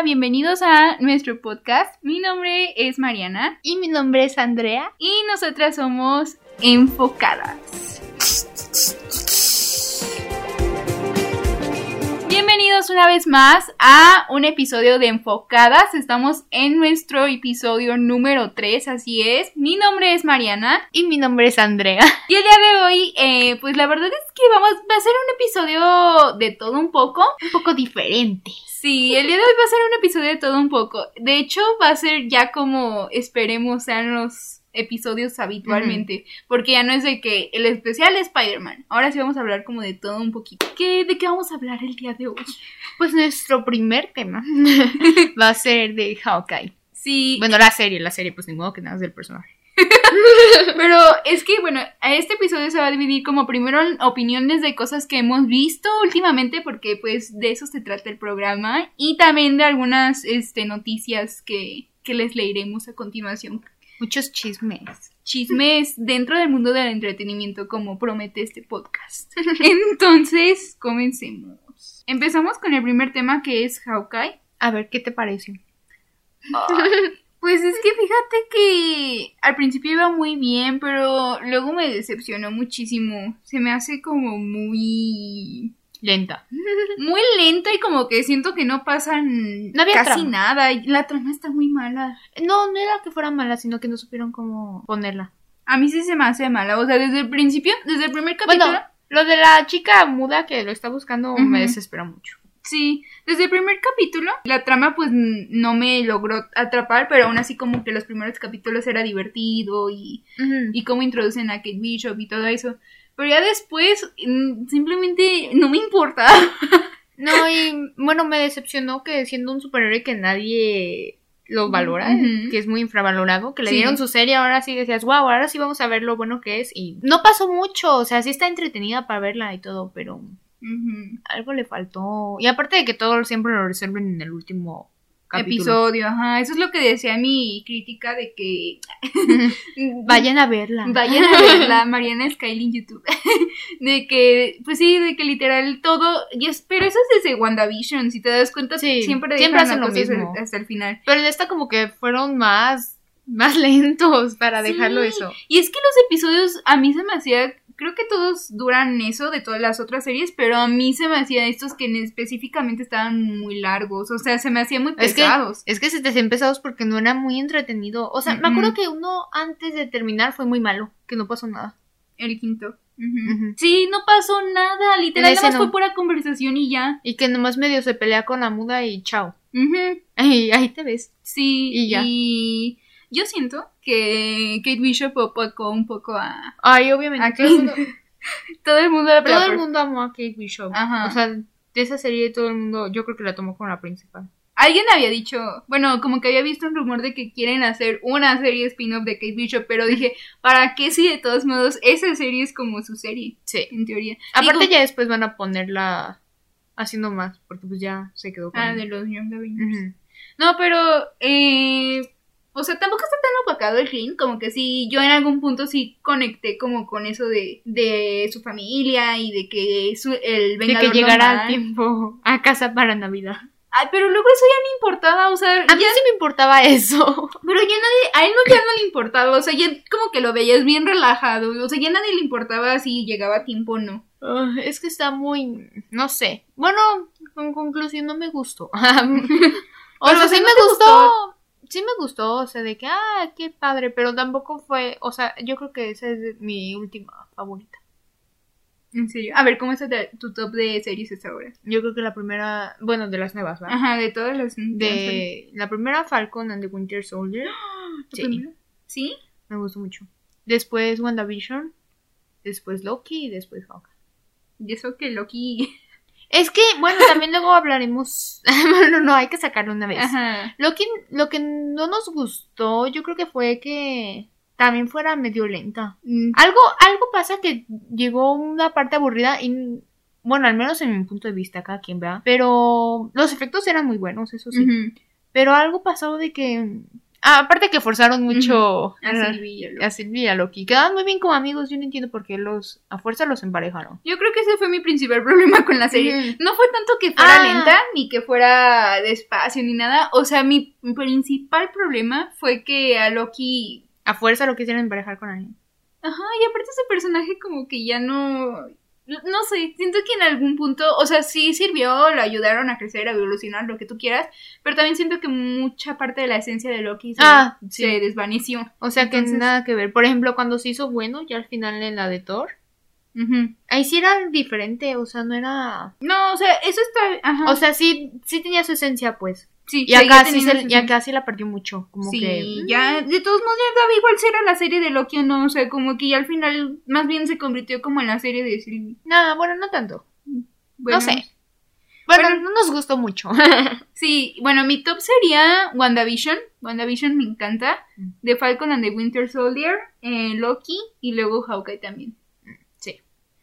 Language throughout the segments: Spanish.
hola, bienvenidos a nuestro podcast. Mi nombre es Mariana Y mi nombre es Andrea. y nosotras somos enfocadas. Bienvenidos una vez más a un episodio de Enfocadas. Estamos en nuestro episodio número 3, así es. Mi nombre es Mariana Y mi nombre es Andrea. y el día de hoy, eh, pues la verdad es que vamos, va a ser un episodio de todo un poco. Un poco diferente. Sí, el día de hoy va a ser un episodio de todo un poco. De hecho, va a ser ya como esperemos sean los episodios habitualmente. Porque ya no es de que el especial es Spider-Man. Ahora sí vamos a hablar como de todo un poquito. ¿Qué, ¿De qué vamos a hablar el día de hoy? Pues nuestro primer tema va a ser de Hawkeye. Sí, Bueno, la serie, la serie, pues ni modo que nada es del personaje. pero es que, bueno, a este episodio se va a dividir como primero opiniones de cosas que hemos visto últimamente, porque pues de eso se trata el programa. Y también de algunas este, noticias que, que les leeremos a continuación. Muchos chismes. chismes dentro del mundo del entretenimiento como promete este podcast. Entonces, comencemos. Empezamos con el primer tema que es Hawkeye. A ver, ¿qué te parece? Pues es que fíjate que al principio iba muy bien, pero luego me decepcionó muchísimo. Se me hace como muy Lenta. muy lenta y como que siento que no pasan No había casi trama. nada. y La trama está muy mala. No, no era que fuera mala, sino que no supieron cómo ponerla. A mí sí se me hace mala, o sea, desde el principio, desde el primer capítulo. Bueno, lo de la chica muda que lo está buscando me desespera mucho. Sí, desde el primer capítulo la trama pues no me logró atrapar, pero aún así como que los primeros capítulos era divertido y, y cómo introducen a Kate Bishop y todo eso. Pero ya después simplemente no me importa. No, y bueno, me decepcionó que siendo un superhéroe que nadie lo valora, que es muy infravalorado, que le Sí. dieron su serie, ahora sí decías, wow, ahora sí vamos a ver lo bueno que es. Y no pasó mucho, o sea, sí está entretenida para verla y todo, pero Algo le faltó. Y aparte de que todo siempre lo resuelven en el último capítulo. Episodio, ajá. Eso es lo que decía mi crítica de que Vayan a verla. Vayan a verla, Mariana Skyline en YouTube. de que, pues sí, de que literal todo. y es- pero eso es desde WandaVision, si te das cuenta, Sí, siempre, siempre hacen lo mismo. hasta el final. Pero en esta como que fueron más, más lentos para Sí. dejarlo eso. Y es que los episodios a mí se me hacía. Creo que todos duran eso de todas las otras series, pero a mí se me hacía estos que en- específicamente estaban muy largos. O sea, se me hacían muy Es que, pesados. es que se te hacían pesados porque no era muy entretenido. O sea, me acuerdo que uno antes de terminar fue muy malo, que no pasó nada. El quinto. Sí, no pasó nada. Literal, nada más no. fue pura conversación y ya. Y que nomás medio se pelea con la muda y chao. Y ahí te ves. Sí, Y ya. y yo siento que Kate Bishop opacó un poco a Ay, obviamente. ¿A todo, el mundo, todo el mundo de todo el mundo amó a Kate Bishop. Ajá. O sea, de esa serie todo el mundo, yo creo que la tomó como la principal. Alguien había dicho, bueno, como que había visto un rumor de que quieren hacer una serie spin-off de Kate Bishop, pero dije, ¿para qué si de todos modos esa serie es como su serie, Sí. en teoría? Aparte Digo- ya después van a ponerla haciendo más, porque pues ya se quedó con... Ah, de los Young Avengers. No, pero, eh, o sea, tampoco está tan opacado el ring, como que sí, yo en algún punto sí conecté como con eso de, de su familia y de que su, el De vengador que llegara al tiempo a casa para Navidad. Ay, pero luego eso ya no importaba, o sea, A mí ya, sí me importaba eso. pero ya nadie, a él no, ya no le importaba, o sea, ya como que lo veías bien relajado, o sea, ya nadie le importaba si llegaba a tiempo o no. Ah, es que está muy... No sé. Bueno, en conclusión no me gustó. o sea, sí ¿no me gustó. Sí me gustó, o sea, de que, ah, qué padre, pero tampoco fue, o sea, yo creo que esa es mi última favorita. En serio. A ver, ¿cómo está tu top de series hasta ahora? Yo creo que la primera, bueno, de las nuevas, ¿verdad? Ajá, de todas las... De la primera Falcon and the Winter Soldier, ¿Sí? sí, ¿Sí? me gustó mucho. Después WandaVision, después Loki y después Hawkeye. Y eso que Loki... Es que, bueno, también luego hablaremos. bueno, no, hay que sacarlo una vez. Ajá. Lo que, lo que no nos gustó, yo creo que fue que también fuera medio lenta. Mm, Algo, algo pasa que llegó una parte aburrida y, bueno, al menos en mi punto de vista, cada quien vea. Pero los efectos eran muy buenos, eso sí. Pero algo pasó de que Ah, aparte que forzaron mucho Sylvie y a Loki. Quedaban muy bien como amigos. Yo no entiendo por qué los a fuerza los emparejaron. Yo creo que ese fue mi principal problema con la serie. No fue tanto que fuera Ah. lenta, ni que fuera despacio, ni nada. O sea, mi principal problema fue que a Loki. A fuerza lo quisieron emparejar con alguien. Ajá, y aparte ese personaje como que ya no. No sé, siento que en algún punto, o sea, sí sirvió, lo ayudaron a crecer, a evolucionar, lo que tú quieras, pero también siento que mucha parte de la esencia de Loki se, Ah, sí. se desvaneció. O sea que Entonces- nada que ver. Por ejemplo, cuando se hizo bueno, ya al final en la de Thor, ahí sí era diferente, o sea, no era... No, o sea, eso está. Ajá. O sea, sí, sí tenía su esencia, pues. Sí, Y acá, sí, se- su y acá sí la perdió mucho, como Sí, que... ya, de todos modos ya daba igual si era la serie de Loki o no, o sea, como que ya al final más bien se convirtió como en la serie de Sylvie. Nada, bueno, no tanto. Bueno, no sé. Bueno, Bueno. no nos gustó mucho. Sí, bueno, mi top sería WandaVision, WandaVision me encanta, Mm. The Falcon and the Winter Soldier, eh, Loki y luego Hawkeye también. sí.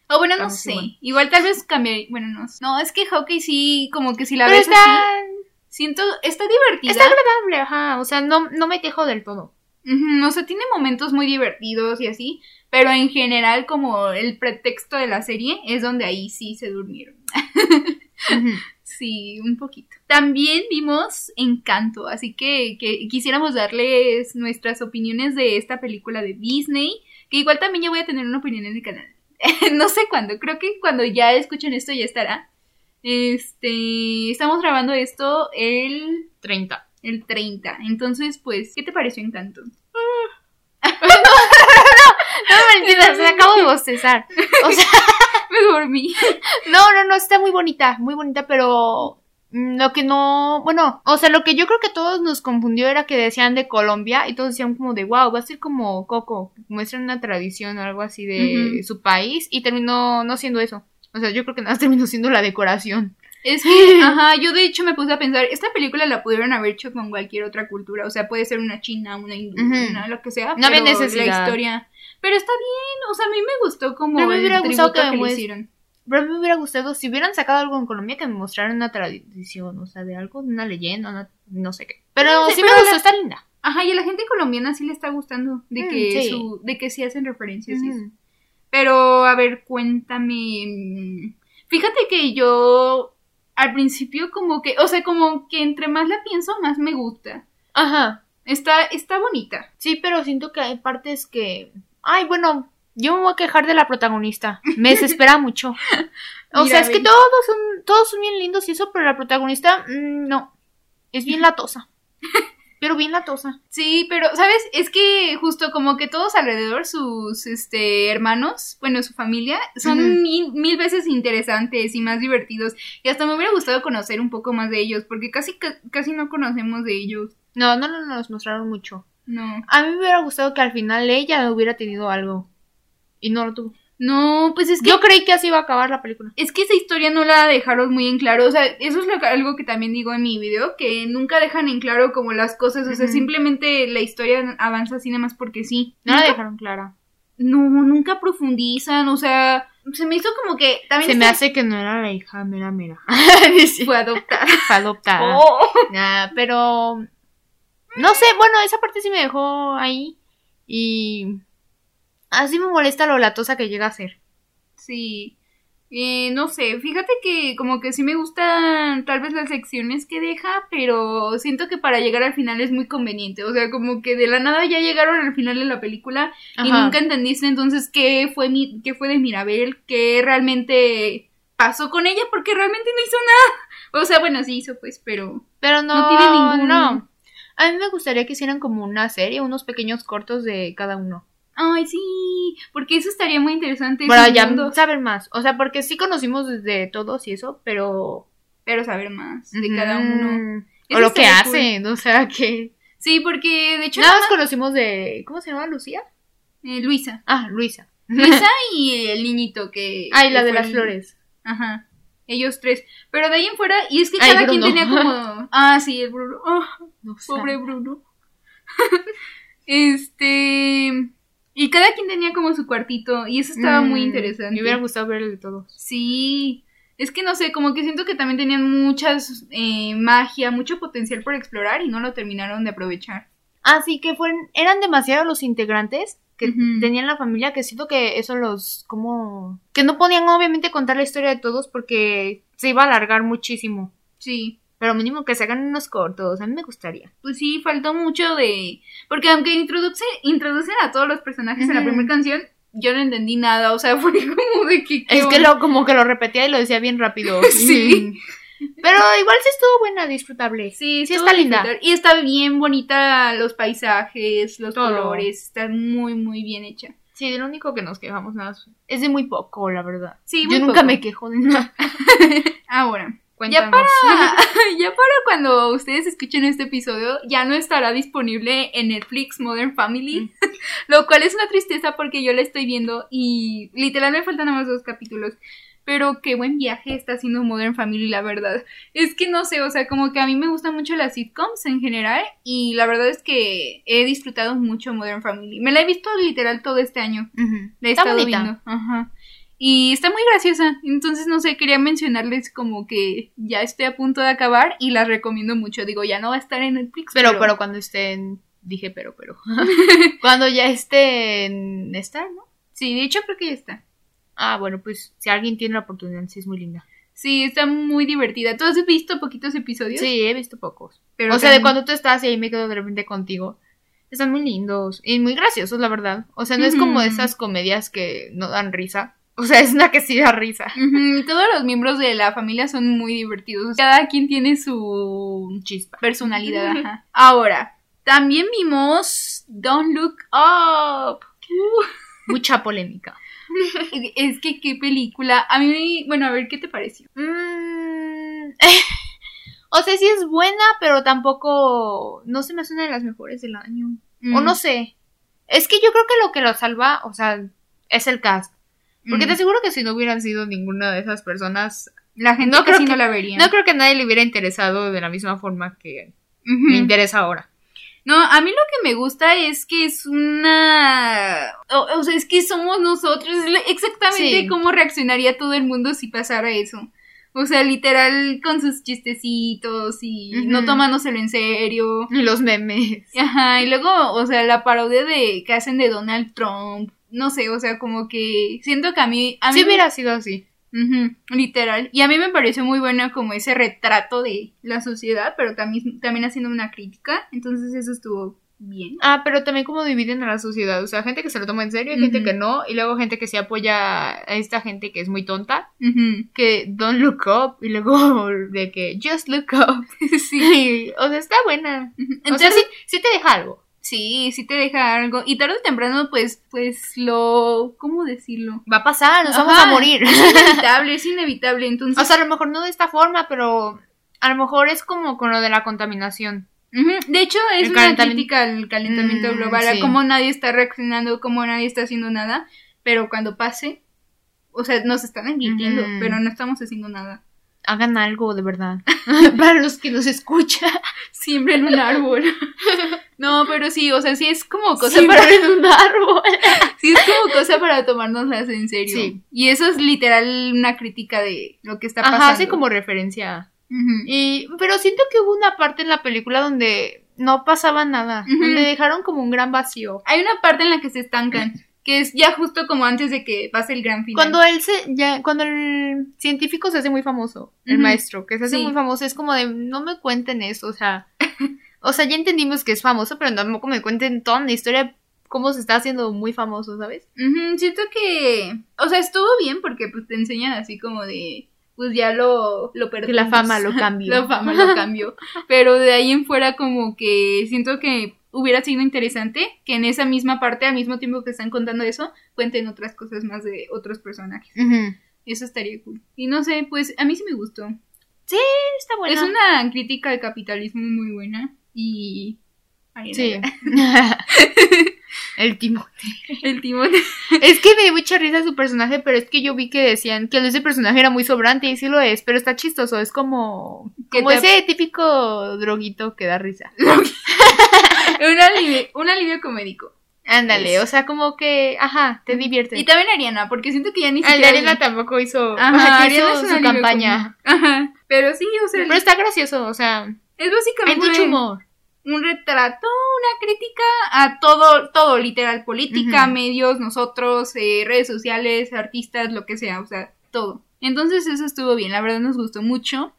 O bueno, no Vamos sé, igual. igual tal vez cambiaría, bueno, no sé. No, es que Hawkeye sí, como que si la Pero ves está, así, siento, está divertida. está agradable, ajá. O sea, no, no me quejo del todo. Ujú, o sea, tiene momentos muy divertidos y así, pero en general como el pretexto de la serie es donde ahí sí se durmieron. Sí, un poquito. También vimos Encanto, así que, que quisiéramos darles nuestras opiniones de esta película de Disney, que igual también yo voy a tener una opinión en el canal. no sé cuándo, creo que cuando ya escuchen esto ya estará. Este, estamos grabando esto el, 30. el 30, entonces pues, ¿qué te pareció Encanto? No, Valentina, se acabo de bostezar. O sea, Me dormí. no, no, no, está muy bonita, muy bonita, pero mm, lo que no, bueno, o sea, lo que yo creo que todos nos confundió era que decían de Colombia y todos decían como de, wow, va a ser como Coco, muestran una tradición o algo así de su país y terminó no siendo eso. O sea, yo creo que nada más terminó siendo la decoración. Es que, ajá, yo de hecho me puse a pensar, esta película la pudieron haber hecho con cualquier otra cultura, o sea, puede ser una china, una hindú, una lo que sea, No pero necesidad. la historia, pero está bien, o sea, a mí me gustó como Pero me el hubiera gustado tributo que que, me le hicieron. Pero me hubiera gustado si hubieran sacado algo en Colombia que me mostraran una tradición, o sea, de algo, una leyenda, una- no sé qué. Pero No sé, sí pero me gustó, la- está linda. Ajá, y a la gente colombiana sí le está gustando de Mm, que sí. su, de que sí hacen referencias y eso. Pero a ver, cuéntame. mm, Fíjate que yo al principio como que, o sea, como que entre más la pienso, más me gusta. Ajá. Está, está bonita. Sí, pero siento que hay partes que. Ay, bueno, yo me voy a quejar de la protagonista. Me desespera mucho. O Mira, sea, es que todos son, todos son bien lindos y eso, pero la protagonista, mm, no. Es bien latosa. Pero bien latosa. Sí, pero, ¿sabes? Es que justo como que todos alrededor, sus este, hermanos, bueno, su familia, son mil, mil veces interesantes y más divertidos. Y hasta me hubiera gustado conocer un poco más de ellos, porque casi, ca- casi no conocemos de ellos. No, no, no nos mostraron mucho. No. A mí me hubiera gustado que al final ella hubiera tenido algo. Y no lo tuvo. No, pues es que Yo creí que así iba a acabar la película. Es que esa historia no la dejaron muy en claro, o sea, eso es lo que- algo que también digo en mi video, que nunca dejan en claro como las cosas, o sea, simplemente la historia avanza así nada más porque sí. No la Nunca- dejaron clara. No, nunca profundizan, o sea, se me hizo como que también Se me hace que no era la hija mera mera. fue adoptada. Fue adoptada. Oh. Nah, pero. No sé, bueno, esa parte sí me dejó ahí. Y. Así me molesta lo latosa que llega a ser. Sí. Eh, no sé, fíjate que como que sí me gustan tal vez las lecciones que deja, pero siento que para llegar al final es muy conveniente. O sea, como que de la nada ya llegaron al final de la película y nunca entendiste entonces qué fue mi, qué fue de Mirabel, qué realmente pasó con ella, porque realmente no hizo nada. O sea, bueno, sí hizo pues, pero Pero no, No tiene ningún- no. A mí me gustaría que hicieran como una serie, unos pequeños cortos de cada uno. Ay sí, porque eso estaría muy interesante. Para ya saber más. O sea, porque sí conocimos desde todos y eso, pero. pero saber más de cada uno. Mm, Eso O lo que estaría cool. hacen, o sea, que. Sí, porque de hecho Nada más conocimos de. ¿Cómo se llama? ¿Lucía? eh, Luisa. Ah, Luisa. Luisa y el niñito que. Ay, la que de las el- flores. Ajá. Ellos tres. Pero de ahí en fuera, y es que Ay, cada quien tenía como. Ah, sí, el Bruno. Ah, No pobre Bruno. este. Y cada quien tenía como su cuartito. Y eso estaba muy Mm, interesante. Me hubiera gustado ver el de todos. Sí. Es que no sé, como que siento que también tenían muchas eh, magia, mucho potencial por explorar y no lo terminaron de aprovechar. Así que fueron, eran demasiados los integrantes que tenían la familia que siento que eso los, como, que no podían obviamente contar la historia de todos porque se iba a alargar muchísimo. Sí. Pero mínimo que se hagan unos cortos, a mí me gustaría. Pues sí, faltó mucho de... Porque aunque introduce, introducen a todos los personajes en la primera canción, yo no entendí nada, o sea, fue como de que... ¿qué Es que lo, como que lo repetía y lo decía bien rápido. Sí. Mm. Pero igual sí estuvo buena, disfrutable. Sí, sí está linda. Y está bien bonita los paisajes, los Todo. colores, está muy, muy bien hecha. Sí, de lo único que nos quejamos nada es de muy poco, la verdad. Sí, Yo muy nunca poco. me quejo de nada. Ahora, Cuéntanos. ya para, ya para cuando ustedes escuchen este episodio, ya no estará disponible en Netflix Modern Family, Mm. lo cual es una tristeza porque yo la estoy viendo y literal me faltan nada más dos capítulos. Pero qué buen viaje está haciendo Modern Family, la verdad. Es que no sé, o sea, como que a mí me gustan mucho las sitcoms en general y la verdad es que he disfrutado mucho Modern Family. Me la he visto literal todo este año. Ujú. La he Está estado bonita. viendo. Ajá. Y está muy graciosa. Entonces, no sé, quería mencionarles como que ya estoy a punto de acabar y la recomiendo mucho. Digo, ya no va a estar en Netflix. Pero, pero cuando estén. Dije, pero, pero. cuando ya esté en Star, ¿no? Sí, de hecho creo que ya está. Ah, bueno, pues si alguien tiene la oportunidad, sí es muy linda. Sí, está muy divertida. ¿Tú has visto poquitos episodios? Sí, he visto pocos. Pero o sea, de cuando tú estás y ahí me quedo de repente contigo. Están muy lindos y muy graciosos, la verdad. O sea, no es como esas comedias que no dan risa. O sea, es una que sí da risa. Todos los miembros de la familia son muy divertidos. Cada quien tiene su Chispa. personalidad. ajá. Ahora, también vimos Don't Look Up. Mucha polémica. Es que qué película. A mí, bueno, a ver qué te pareció. Mm, o sea, sí es buena, pero tampoco. No se me hace una de las mejores del año. O Mm. no sé. Es que yo creo que lo que lo salva, o sea, es el cast. Porque te aseguro que si no hubieran sido ninguna de esas personas, La gente no casi creo no que- la vería. no creo que a nadie le hubiera interesado de la misma forma que Ujú. me interesa ahora. No, a mí lo que me gusta es que es una... O, o sea, es que somos nosotros. Exactamente Sí. cómo reaccionaría todo el mundo si pasara eso. O sea, literal con sus chistecitos y Ujú. no tomándoselo en serio. Y los memes. Ajá, y luego, o sea, la parodia de que hacen de Donald Trump. No sé, o sea, como que siento que a mí... A mí Si hubiera sido así. Literal. Y a mí me pareció muy buena como ese retrato de la sociedad, pero también, también haciendo una crítica. Entonces eso estuvo bien. Ah, pero también como dividen a la sociedad. O sea, gente que se lo toma en serio y gente que no. Y luego gente que se apoya a esta gente que es muy tonta. Ujú. Que don't look up. Y luego de que just look up. Sí. o sea, está buena. Ujú. o sea, Entonces, sí, sí te deja algo. Sí, sí te deja algo. Y tarde o temprano, pues, pues lo... ¿Cómo decirlo? Va a pasar, nos Ajá. vamos a morir. Es inevitable, es inevitable. Entonces, o sea, a lo mejor no de esta forma, pero a lo mejor es como con lo de la contaminación. De hecho, es El una crítica al calentamiento Mm, global, a cómo nadie está reaccionando, cómo nadie está haciendo nada, pero cuando pase, o sea, nos están advirtiendo, pero no estamos haciendo nada. Hagan algo de verdad. Para los que nos escuchan. Siempre en un árbol. no, pero sí, o sea, sí es como cosa Siempre para en un árbol. sí es como cosa para tomárnoslas en serio. Sí. Y eso es literal una crítica de lo que está pasando. Ajá, hace como referencia. Y, pero siento que hubo una parte en la película donde no pasaba nada. Ujú. Donde dejaron como un gran vacío. Hay una parte en la que se estancan, que es ya justo como antes de que pase el gran final. Cuando él se, ya, cuando el científico se hace muy famoso, el maestro, que se hace Sí. muy famoso, es como de, no me cuenten eso, o sea, o sea, ya entendimos que es famoso, pero tampoco me cuenten toda la historia, cómo se está haciendo muy famoso, ¿sabes? Siento que, o sea, estuvo bien porque pues te enseñan así como de, pues ya lo, lo perdimos. la fama lo cambió. la fama lo cambió. Pero de ahí en fuera como que siento que hubiera sido interesante que en esa misma parte, al mismo tiempo que están contando eso, cuenten otras cosas más de otros personajes. Eso estaría cool. Y no sé, pues a mí sí me gustó. Está bueno. Es una crítica al capitalismo muy buena y... Ay, Sí. el Timo. El timón. Es que me dio mucha risa su personaje, pero es que yo vi que decían que ese personaje era muy sobrante y sí lo es, pero está chistoso, es como, como te- ese típico droguito que da risa. un, alivio, un alivio comédico. Ándale, Es- o sea, como que, ajá, te divierte. Y también Ariana, porque siento que ya ni siquiera... Arena tampoco hizo, Ajá, hizo Ariana su campaña. Ajá, pero sí, o sea, Pero está gracioso, o sea, es hay básicamente... mucho humor. Un retrato, una crítica a todo, todo, literal, política, medios, nosotros, eh, redes sociales, artistas, lo que sea, o sea, todo. Entonces eso estuvo bien, la verdad nos gustó mucho.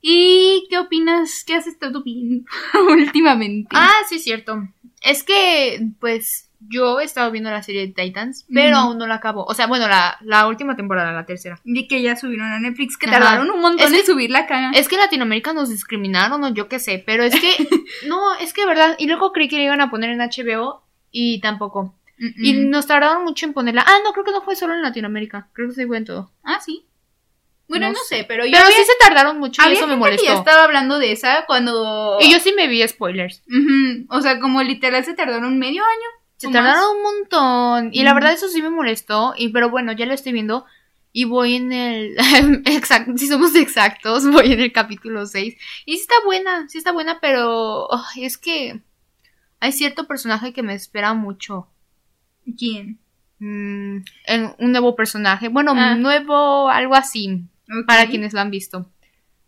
¿Y qué opinas? ¿Qué has estado viendo últimamente? Ah, sí, cierto. Es que, pues, yo he estado viendo la serie de Titans, pero aún no la acabo. O sea, bueno, la, la última temporada, la tercera. Vi que ya subieron a Netflix, que Ajá. tardaron un montón Es en que- subirla acá. Es que en Latinoamérica nos discriminaron o yo qué sé, pero es que, no, es que verdad. Y luego creí que la iban a poner en HBO y tampoco. Mm, Y nos tardaron mucho en ponerla. Ah, no, creo que no fue solo en Latinoamérica. Creo que sí fue en todo. Ah, sí. Bueno, No no, sé. sé, pero yo Pero había, sí se tardaron mucho y eso me molestó. estaba hablando de esa cuando... Y yo sí me vi spoilers. O sea, como literal se tardaron medio año. Se tardaron un montón. Y la Ujú. verdad eso sí me molestó. Y pero bueno, ya lo estoy viendo. Y voy en el. exacto, si somos exactos, voy en el capítulo 6. Y sí está buena, sí está buena, pero. es que. Hay cierto personaje que me espera mucho. ¿Quién? Mm, en un nuevo personaje. Bueno, Ah. nuevo, algo así. Para quienes lo han visto.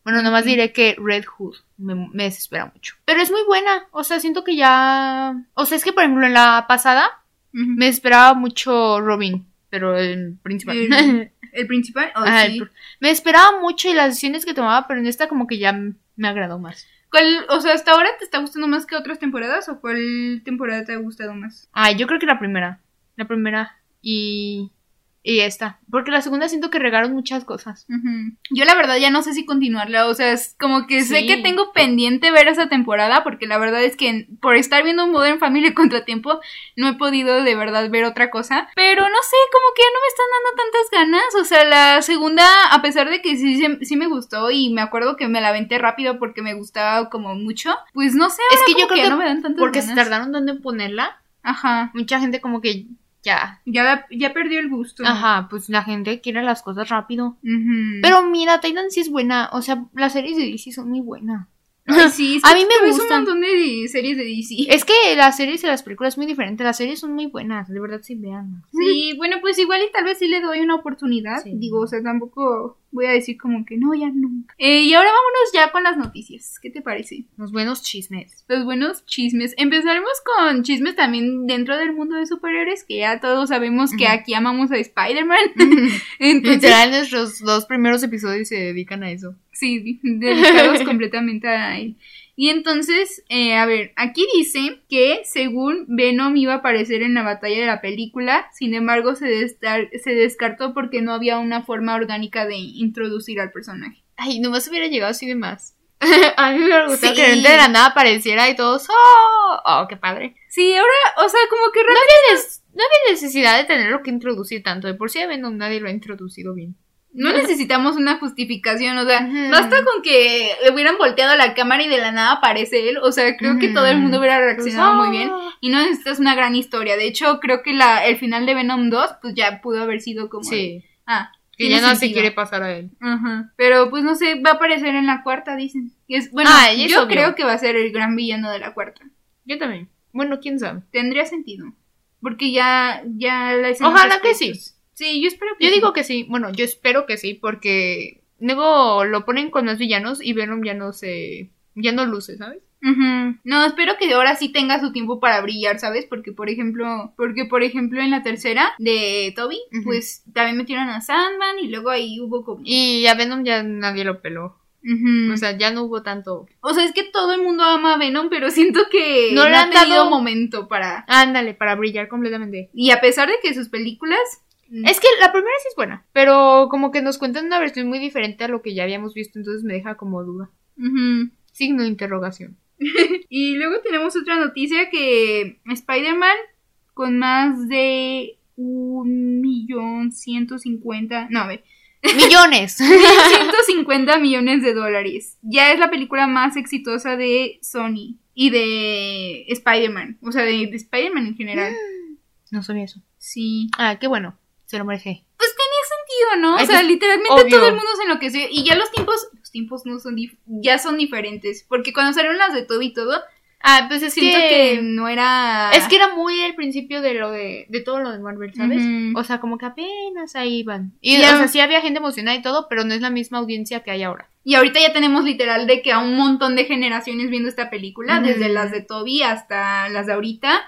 Bueno, nomás diré que Red Hood me, me desespera mucho. Pero es muy buena. O sea, siento que ya. O sea, es que por ejemplo en la pasada me esperaba mucho Robin, pero el principal. El- ¿El principal? Oh, Ajá, sí. me esperaba mucho y las decisiones que tomaba, pero en esta como que ya me agradó más. ¿Cuál, o sea, hasta ahora te está gustando más que otras temporadas o cuál temporada te ha gustado más? Ay, yo creo que la primera. La primera y, y esta. Porque la segunda siento que regaron muchas cosas. Yo la verdad ya no sé si continuarla, o sea, es como que sé que tengo pendiente ver esa temporada porque la verdad es que por estar viendo Modern Family Contratiempo no he podido de verdad ver otra cosa, pero no sé, como que ya no me están dando tantas ganas, o sea, la segunda, a pesar de que sí, sí, sí me gustó y me acuerdo que me la aventé rápido porque me gustaba como mucho, pues no sé, Es que como yo creo que no me dan tantas Porque se tardaron tanto en ponerla. Ajá, Mucha gente como que ya. ya, ya perdió el gusto. Ajá, pues la gente quiere las cosas rápido. Pero mira, Titan sí es buena. O sea, las series de DC son muy buenas. Ay, sí, es A que mí me gustan. un montón de series de DC. Es que las series y las películas es muy diferente. Las series son muy buenas, de verdad sí vean. Sí, bueno, pues igual y tal vez sí le doy una oportunidad. Sí. Digo, o sea, tampoco voy a decir como que no, ya nunca. Eh, y ahora vámonos ya con las noticias. ¿Qué te parece? Los buenos chismes. Los buenos chismes. Empezaremos con chismes también dentro del mundo de superhéroes, que ya todos sabemos que aquí amamos a Spider-Man. Literal, nuestros dos primeros episodios se dedican a eso. Sí, dedicados completamente a él. Y entonces, eh, a ver, aquí dice que según Venom iba a aparecer en la batalla de la película, sin embargo se, destar- se descartó porque no había una forma orgánica de introducir al personaje. Ay, nomás hubiera llegado así de más. a mí me hubiera gustado Sí. que de la nada apareciera y todos. ¡Oh! ¡Oh, qué padre! Sí, ahora, o sea, como que No realmente... había, nes- no había necesidad de tenerlo que introducir tanto. De por sí a Venom nadie lo ha introducido bien. No necesitamos una justificación, o sea, basta con que le hubieran volteado la cámara y de la nada aparece él, o sea, creo que todo el mundo hubiera reaccionado Pues, muy bien. ah. Y no necesitas una gran historia. De hecho, creo que la, el final de Venom 2, pues ya pudo haber sido como. Sí. ah, Que ya no se quiere pasar a él. Ajá. Pero pues no sé, va a aparecer en la cuarta, dicen. Es, bueno, Ah, yo obvio. creo que va a ser el gran villano de la cuarta. Yo también. Bueno, quién sabe. Tendría sentido. Porque ya, ya la escena Ojalá que sí. Sí, yo espero que Yo sí. digo que sí. Bueno, yo espero que sí, porque luego lo ponen con los villanos y Venom ya no se. ya no luce, ¿sabes? No, espero que ahora sí tenga su tiempo para brillar, ¿sabes? Porque por ejemplo, porque por ejemplo en la tercera de Toby, pues también metieron a Sandman y luego ahí hubo como Y a Venom ya nadie lo peló. O sea, ya no hubo tanto. O sea, es que todo el mundo ama a Venom, pero siento que No no, le ha han tenido dado- momento para. Ándale, para brillar completamente. Y a pesar de que sus películas. Es que la primera sí es buena, pero como que nos cuentan una versión muy diferente a lo que ya habíamos visto, entonces me deja como duda. Ujú. Signo de interrogación. Y luego tenemos otra noticia que Spider-Man con más de un millón ciento cincuenta. No, a ver. Millones. 150 millones de dólares. Ya es la película más exitosa de Sony y de Spider-Man. O sea, de, de Spider-Man en general. no sabía eso. Sí. Ah, qué bueno. Se lo merece. Pues tenía sentido, ¿no? Ay, o sea, pues, literalmente obvio. todo el mundo se enloqueció. Y ya los tiempos, los tiempos no son, ya son diferentes. Porque cuando salieron las de Toby y todo, Ah, pues es Siento que... que no era... Es que era muy el principio de lo de, de todo lo de Marvel, ¿sabes? O sea, como que apenas ahí iban. Y, Ya. o sea, sí había gente emocionada y todo, pero no es la misma audiencia que hay ahora. Y ahorita ya tenemos literal de que a un montón de generaciones viendo esta película, desde las de Toby hasta las de ahorita.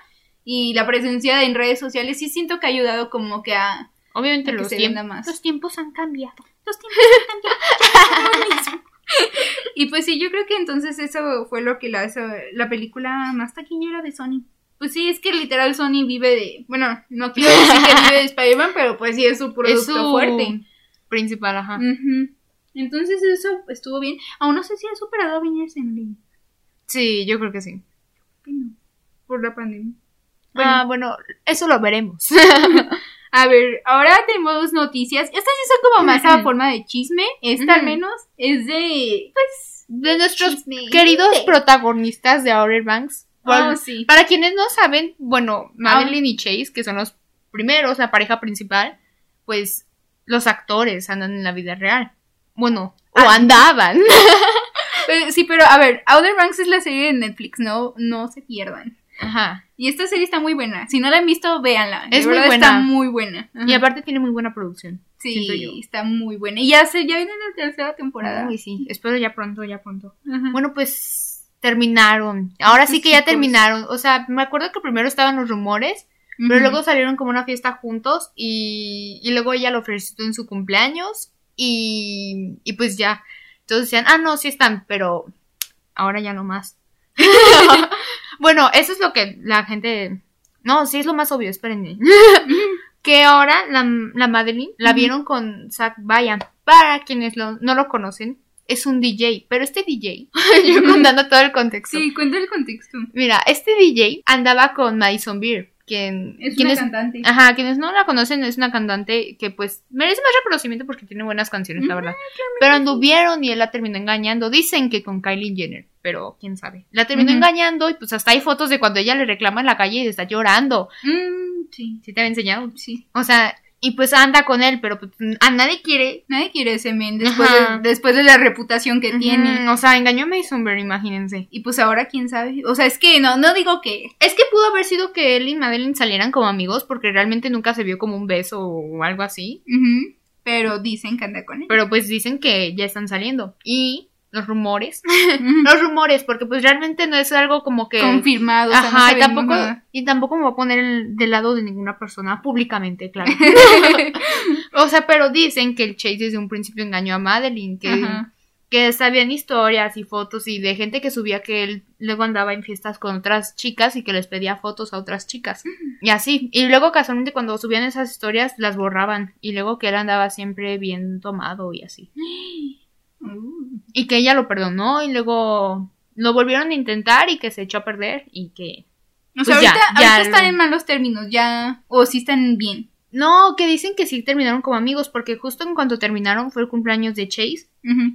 Y la presencia en redes sociales sí siento que ha ayudado como que a... Obviamente A que los, se tiemp- venda más. los tiempos han cambiado. Los tiempos han cambiado. y pues sí, yo creo que entonces eso fue lo que la, eso- la película más taquillera de Sony. Pues sí, es que literal Sony vive de... Bueno, no quiero decir que vive de Spider-Man, pero pues sí es su producto es su fuerte. principal, ajá. Entonces eso estuvo bien. Aún no sé si ha superado a Avengers Endgame. Sí, yo creo que sí. que no, por la pandemia. Bueno, Ah, bueno, eso lo veremos. a ver, ahora tenemos noticias. Estas sí son como más a forma de chisme. Esta al menos es de, pues, de nuestros Chisme. queridos protagonistas de Outer Banks. oh, Por- sí. Para quienes no saben, bueno, Madeline y Chase, que son los primeros, la pareja principal, pues los actores andan en la vida real. Bueno, o Ah. andaban. Pero- sí, pero a ver, Outer Banks es la serie de Netflix, no, no se pierdan. Ajá. Y esta serie está muy buena. Si no la han visto, véanla. De Es muy verdad buena. Está muy buena. Ajá. Y aparte tiene muy buena producción. sí, yo. está muy buena. Y ya se, ya viene la tercera temporada. Uy, sí, espero ya pronto, ya pronto. Ajá. Bueno, pues terminaron. Ahora sí Estos que ya terminaron. O sea, me acuerdo que primero estaban los rumores, pero luego salieron como una fiesta juntos y, y luego ella lo ofreció en su cumpleaños y, y pues ya. Entonces decían, ah, no, sí están, pero ahora ya no más. bueno, eso es lo que la gente... No, sí es lo más obvio, espérenme. que ahora la, la Madeline la vieron con Zach Bayan. Para quienes lo- no lo conocen, es un DJ, pero este DJ, yo contando todo el contexto. Sí, cuenta el contexto. Mira, este DJ andaba con Madison Beer, quien, Es quienes, una cantante. ajá, quienes no la conocen es una cantante que pues merece más reconocimiento porque tiene buenas canciones, la verdad. Pero anduvieron y él la terminó engañando. Dicen que con Kylie Jenner, pero quién sabe. La terminó engañando y pues hasta hay fotos de cuando ella le reclama en la calle y está llorando. Mm, sí, ¿Sí te había enseñado? sí. O sea, y pues anda con él, pero pues, a nadie quiere. Nadie quiere ese men después, de, después de la reputación que tiene. O sea, engañó a Madison Beer, imagínense. Y pues ahora quién sabe. O sea, es que no, no digo que. Es que pudo haber sido que él y Madeline salieran como amigos porque realmente nunca se vio como un beso o algo así. Pero dicen que anda con él. Pero pues dicen que ya están saliendo. Y los rumores. Los rumores, porque pues realmente no es algo como que... Confirmado. o sea, no Ajá, y tampoco, nada. y tampoco me voy a poner el- del lado de ninguna persona públicamente, claro. o sea, pero dicen que el Chase desde un principio engañó a Madeline, que, Ajá. que sabían historias y fotos y de gente que subía que él luego andaba en fiestas con otras chicas y que les pedía fotos a otras chicas. Y así. Y luego casualmente cuando subían esas historias las borraban. Y luego que él andaba siempre bien tomado y así. Y que ella lo perdonó y luego lo volvieron a intentar y que se echó a perder y que... O sea, Pues ya, ahorita, ya ahorita están en malos términos, ya. O sí están bien. No, que dicen que sí terminaron como amigos porque justo en cuanto terminaron fue el cumpleaños de Chase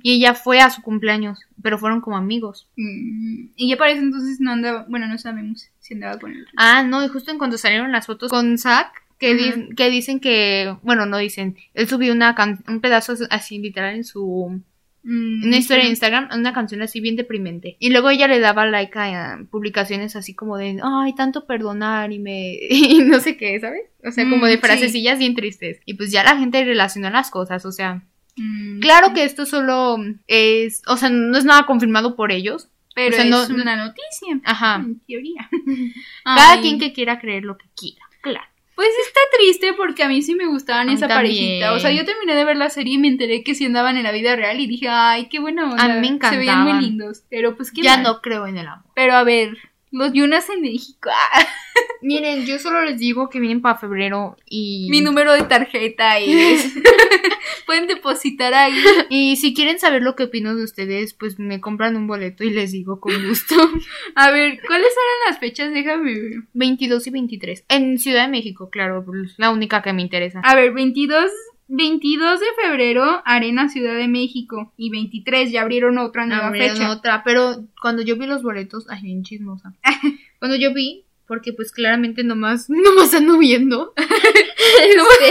y ella fue a su cumpleaños, pero fueron como amigos. Mm, Y ya parece entonces no andaba. Bueno, no sabemos si andaba con él. Ah, no, y justo en cuando salieron las fotos con Zack, que, di- que dicen que, bueno, no dicen, él subió una can- un pedazo así literal en su Mm, una historia de. Instagram, una canción así bien deprimente. Y luego ella le daba like a publicaciones así como de, ay, tanto perdonar y me... y no sé qué, ¿sabes? O sea, como Mm, de sí. frasecillas bien tristes. Y pues ya la gente relacionó las cosas, o sea, Mm, claro que esto solo es, o sea, no es nada confirmado por ellos. Pero o sea, no- es una noticia. Ajá. En teoría. Cada Ay, quien que quiera creer lo que quiera, claro. Pues está triste porque a mí sí me gustaban esa también. parejita. O sea, yo terminé de ver la serie y me enteré que sí andaban en la vida real y dije, ay, qué buena onda. A mí me Se veían muy encantaban. lindos. Pero pues qué Ya mal. no creo en el amor. Pero a ver, los Yunas en México. ah, Miren, yo solo les digo que vienen para febrero y... mi número de tarjeta es. Pueden depositar ahí. Y si quieren saber lo que opino de ustedes, pues me compran un boleto y les digo con gusto. A ver, ¿cuáles eran las fechas? Déjame ver. 22 y 23. En Ciudad de México, claro, pues, la única que me interesa. A ver, 22, 22 de febrero, Arena Ciudad de México. Y 23 ya abrieron otra nueva Abrieron fecha. otra, pero cuando yo vi los boletos, ay, bien chismosa. cuando yo vi, porque pues claramente nomás, nomás ando viendo.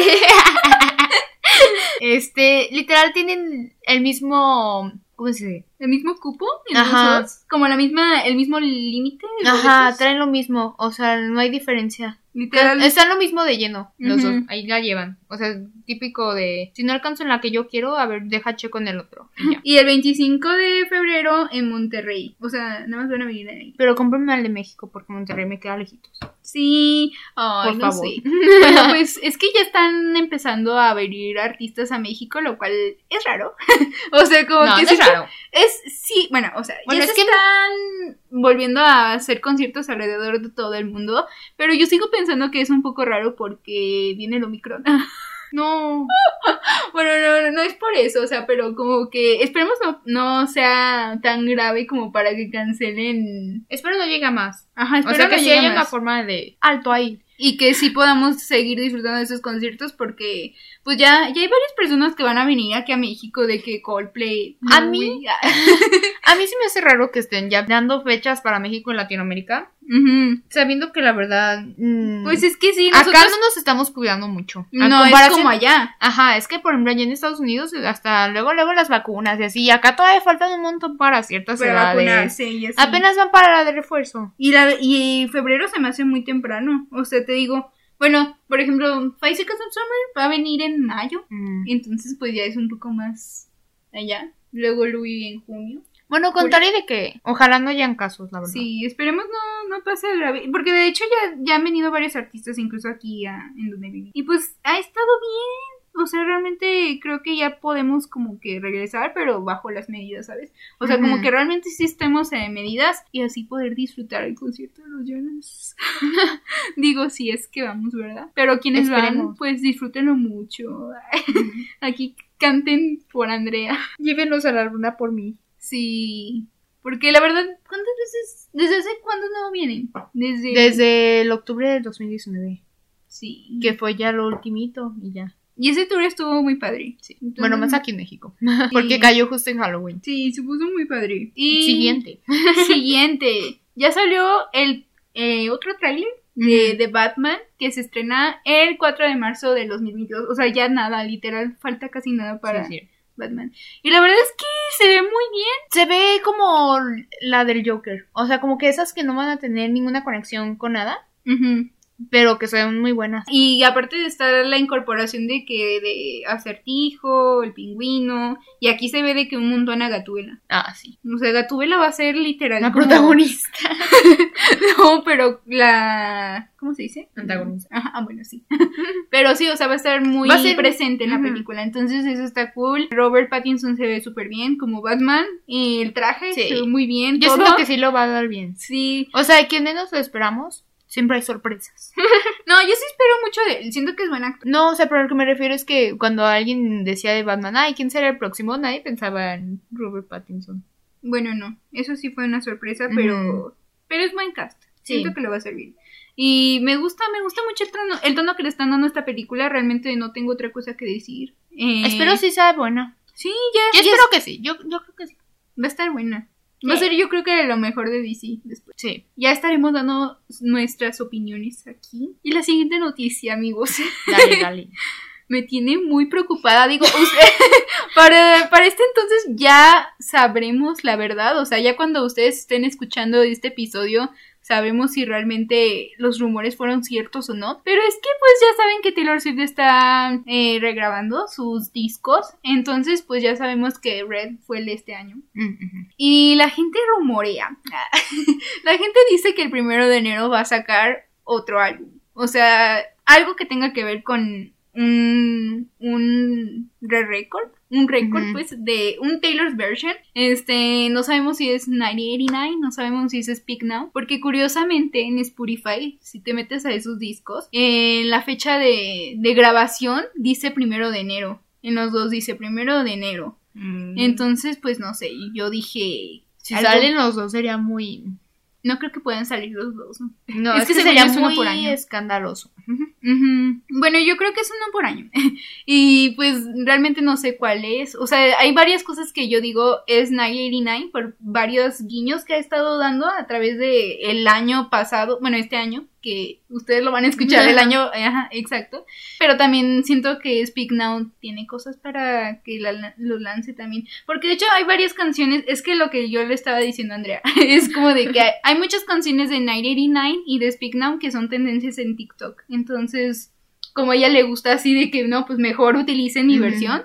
este, este, literal tienen el mismo, ¿cómo se dice? El mismo cupo en Ajá. los dos, como la misma, el mismo límite. Ajá, traen lo mismo, o sea, no hay diferencia. Literal. Están lo mismo de lleno, los dos, ahí la llevan. O sea, típico de, si no alcanzo en la que yo quiero, a ver, deja checo en el otro. y ya. Y el 25 de febrero en Monterrey. O sea, nada más van a venir de ahí. Pero cómprenme al de México, porque Monterrey me queda lejitos. Sí, Por no favor. sé. Bueno, pues es que ya están empezando a venir artistas a México, lo cual es raro. o sea, como No, que no es raro. Es, sí, bueno, o sea, Bueno, ya es se que- están volviendo a hacer conciertos alrededor de todo el mundo, pero yo sigo pensando que es un poco raro porque viene el Omicron. No. bueno, no, no, no es por eso, o sea, pero como que esperemos no, no sea tan grave como para que cancelen. Espero no llegue a más. Ajá, O espero sea, que llegue haya más. una forma de alto ahí. Y que sí podamos seguir disfrutando de esos conciertos porque pues ya, ya hay varias personas que van a venir aquí a México de que Coldplay A mí-. A mí sí me hace raro que estén ya dando fechas para México en Latinoamérica, Sabiendo que la verdad... mm, pues es que sí nosotros acá no nos estamos cuidando mucho. No es como allá Ajá, es que por ejemplo allá en Estados Unidos hasta luego luego las vacunas y así, y acá todavía faltan un montón para ciertas para edades. vacunarse y así. Apenas van para la de refuerzo. y la y febrero se me hace muy temprano o sea te digo bueno por ejemplo Pfizer Custom Summer va a venir en mayo entonces pues ya es un poco más allá luego Louis en junio Bueno, contaré de que ojalá no hayan casos, la verdad. Sí, esperemos no, no pase grave. Porque de hecho ya, ya han venido varios artistas, incluso aquí a- en donde viví. Y pues ha estado bien. O sea, realmente creo que ya podemos como que regresar, pero bajo las medidas, ¿sabes? O sea, como que realmente sí estemos en medidas y así poder disfrutar el concierto de los Jonas. Digo, si es que vamos, ¿verdad? Pero quienes van, pues disfrútenlo mucho. aquí canten por Andrea. Llévenos a la luna por mí. Sí, porque la verdad, ¿cuántas veces? ¿Desde hace cuándo no vienen? Desde... Desde el octubre del 2019, Sí. que fue ya lo ultimito y ya. Y ese tour estuvo muy padre. Sí. Bueno, más aquí en México. Porque cayó justo en Halloween. Sí, se puso muy padre. Y... Siguiente. Siguiente. Ya salió el eh, otro tráiler de, de Batman que se estrena el 4 de marzo del 2022. O sea, ya nada, literal, falta casi nada para Sí. Batman. Y la verdad es que se ve muy bien. Se ve como la del Joker. O sea, como que esas que no van a tener ninguna conexión con nada. Pero que ven muy buenas. Y aparte de estar la incorporación de que de acertijo, el pingüino, y aquí se ve de que un montón a Gatúbela. Ah, sí. O sea, Gatúbela va a ser literal. La como- protagonista. No, pero la. ¿Cómo se dice? Antagonista. Ah, bueno, sí. Pero sí, o sea, va a estar muy a ser- presente en la película. Entonces, eso está cool. Robert Pattinson se ve súper bien como Batman. Y el traje Sí. se ve muy bien. Yo todo. siento que sí lo va a dar bien. Sí. O sea, quien menos lo esperamos, siempre hay sorpresas. No, yo sí espero mucho de él. Siento que es buen actor. No, o sea, pero lo que me refiero es que cuando alguien decía de Batman, ay, ¿quién será el próximo? Nadie pensaba en Robert Pattinson. Bueno, no. Eso sí fue una sorpresa, pero. Pero es buen cast. Sí. Siento que lo va a bien. Y me gusta, me gusta mucho el tono, el tono que le están dando a esta película. Realmente no tengo otra cosa que decir. Eh, Espero sí sea buena. Sí, ya. Yo ya espero que sí. Yo, yo creo que sí. Va a estar buena. Va a ser yo creo que lo mejor de DC después. Sí. Ya estaremos dando nuestras opiniones aquí. Y la siguiente noticia, amigos, Dale, dale. me tiene muy preocupada. Digo, usted, para, para este entonces ya sabremos la verdad. O sea, ya cuando ustedes estén escuchando este episodio, sabremos si realmente los rumores fueron ciertos o no. Pero es que pues ya saben que Taylor Swift está eh, regrabando sus discos. Entonces pues ya sabemos que Red fue el de este año. Mm. Y la gente rumorea. la gente dice que el primero de enero va a sacar otro álbum. O sea, algo que tenga que ver con un, un re-record. Un récord, pues, de un Taylor's version. Este, no sabemos si es 1989, no sabemos si es Speak Now. Porque curiosamente en Spotify, si te metes a esos discos, en la fecha de, de grabación dice primero de enero. En los dos dice primero de enero. Entonces, pues no sé, yo dije... si algo- salen los dos sería muy... No creo que puedan salir los dos. ¿no? No, Es es, que que, sería muy por año. escandaloso. Bueno, yo creo que es uno por año. y pues realmente no sé cuál es. O sea, hay varias cosas que yo digo es 989 por varios guiños que ha estado dando a través de el año pasado, bueno, este año. Que ustedes lo van a escuchar el año, ajá, exacto. Pero también siento que Speak Now tiene cosas para que la- lo lance también. Porque de hecho hay varias canciones, es que lo que yo le estaba diciendo a Andrea, es como de que hay, hay muchas canciones de 989 y de Speak Now que son tendencias en TikTok. Entonces, como a ella le gusta así de que no, pues mejor utilicen mi versión,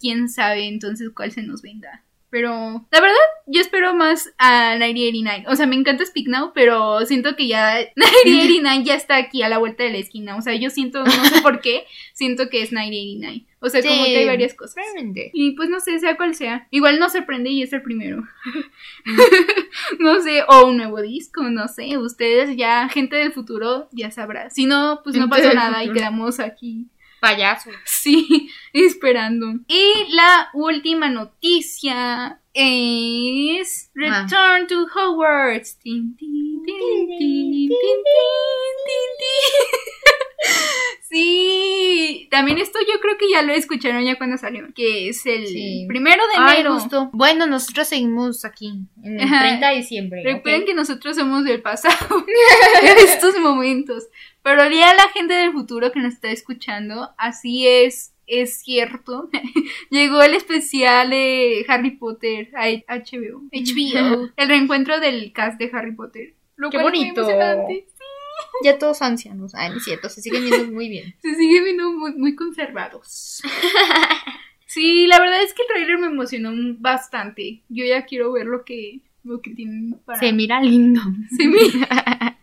quién sabe entonces cuál se nos venga. Pero la verdad, yo espero más a 9089. O sea, me encanta Speak Now, pero siento que ya 9089 ya está aquí a la vuelta de la esquina. O sea, yo siento, no sé por qué, siento que es 9089. O sea, como que hay varias cosas. Realmente. Y pues no sé, sea cual sea. Igual no sorprende y es el primero. no sé, o un nuevo disco, no sé. Ustedes ya, gente del futuro, ya sabrá. Si no, pues no pasó del nada y quedamos aquí Payaso. Sí, esperando. Y la última noticia es Ah. Return to Hogwarts. Tin, tin, tin, Sí, también esto yo creo que ya lo escucharon ya cuando salió, que es el Sí. primero de Ay, enero. justo. Bueno, nosotros seguimos aquí en el Ajá. 30 de diciembre. Recuerden que nosotros somos del pasado en estos momentos. Pero ya la gente del futuro que nos está escuchando, así es, es cierto. Llegó el especial de Harry Potter a HBO. HBO. El reencuentro del cast de Harry Potter. Lo Qué cual bonito. Ya todos ancianos. Ay, no es cierto, se siguen viendo muy bien. Se sigue viendo muy, muy conservados. Sí, la verdad es que el trailer me emocionó bastante. Yo ya quiero ver lo que, lo que tienen para... Se mira lindo. Se mira.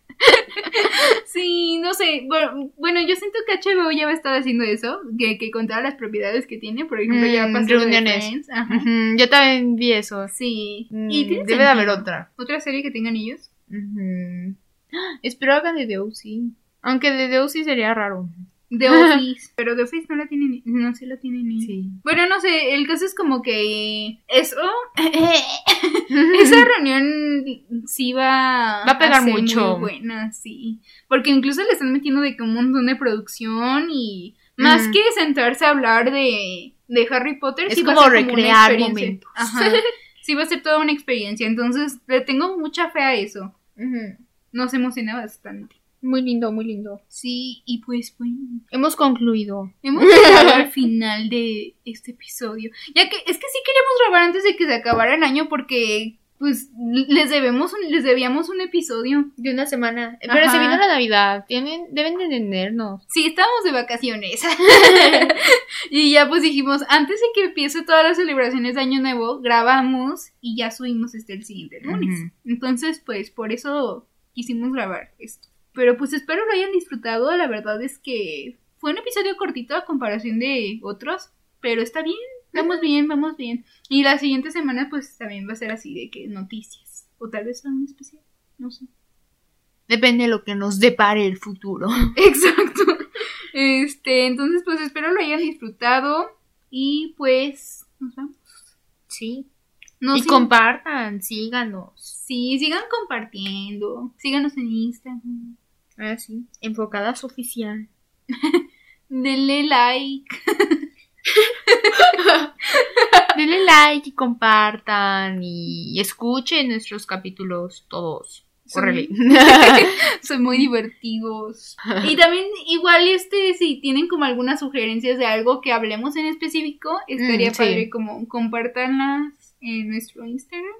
Sí, no sé. Bueno, bueno, yo siento que HBO ya va a estar haciendo eso, que, que con todas las propiedades que tiene, por ejemplo, ya Mm, pasó lo de reuniones. Friends, ajá. Yo también vi eso. Sí. Mm, Y debe de haber otra. otra serie que tengan ellos. ¡Ah! Espero hagan de The O.C. Aunque de The O.C. sería raro. The Office, pero The Office no la tienen, no se la tienen ni. Sí. Bueno, no sé, el caso es como que eso, esa reunión sí va, Va a pegar ser mucho. muy buena, sí, porque incluso le están metiendo de que un montón de producción y más Mm. que sentarse a hablar de, de Harry Potter, Es sí va a como ser una recrear experiencia. momentos. Ajá. Sí va a ser toda una experiencia, entonces le tengo mucha fe a eso. Nos emociona bastante. Muy lindo, muy lindo. Sí, y pues bueno, Hemos concluido. Hemos llegado al final de este episodio. Ya que es que sí queríamos grabar antes de que se acabara el año porque pues les debemos un- les debíamos un episodio. De una semana. Pero se Ajá. vino la Navidad. Tienen, deben de entendernos. Sí, estábamos de vacaciones. y ya pues dijimos, antes de que empiece todas las celebraciones de Año Nuevo, grabamos y ya subimos este el siguiente lunes. Entonces, pues por eso quisimos grabar esto. Pero pues espero lo hayan disfrutado. La verdad es que fue un episodio cortito a comparación de otros, pero está bien, vamos bien, vamos bien. Y la siguiente semana pues también va a ser así de que noticias. O tal vez algo especial, no sé. Depende de lo que nos depare el futuro. Exacto. Este, entonces pues espero lo hayan disfrutado y pues nos vamos. Sí. No y compartan, síganos. Sí, sigan compartiendo. Síganos en Instagram. Ah, sí. Enfocadas oficial. Denle like. Denle like y compartan y escuchen nuestros capítulos todos. Córrele. Son muy divertidos. Y también, igual, este, si tienen como algunas sugerencias de algo que hablemos en específico, estaría Mm, sí. padre como compartanlas en nuestro Instagram.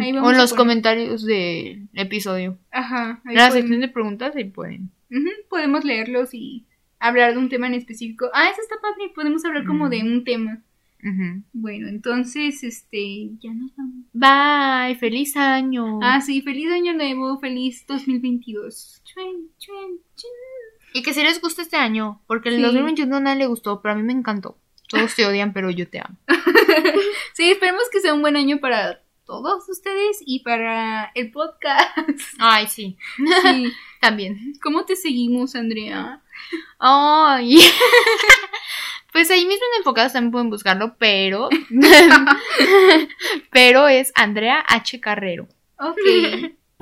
Ahí o vamos en a los poner. comentarios del episodio. Ajá. En la pueden- sección de preguntas ahí pueden. Ujú, podemos leerlos y hablar de un tema en específico. Ah, eso está padre. Podemos hablar como de un tema. Ujú. Bueno, entonces, este, ya nos vamos. Bye, feliz año. Ah, sí, feliz año nuevo, feliz 2022. Chuen, chuen, chuen. Y que si les gusta este año, porque el Sí. 2021 a nadie le gustó, pero a mí me encantó. Todos te odian, pero yo te amo. Sí, esperemos que sea un buen año para todos ustedes y para el podcast. Ay, sí. Sí. También. ¿Cómo te seguimos, Andrea? Ay. Pues ahí mismo en Enfocados también pueden buscarlo, pero. pero es Andrea H. Carrero. Ok.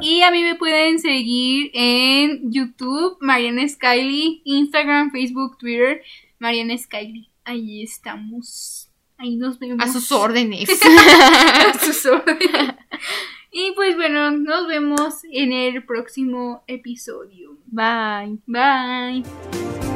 Y a mí me pueden seguir en YouTube, Mariana Skyly, Instagram, Facebook, Twitter, Mariana Skyly. Ahí estamos. Ahí nos vemos. A sus órdenes. A sus órdenes. Y pues bueno, nos vemos en el próximo episodio. Bye. Bye.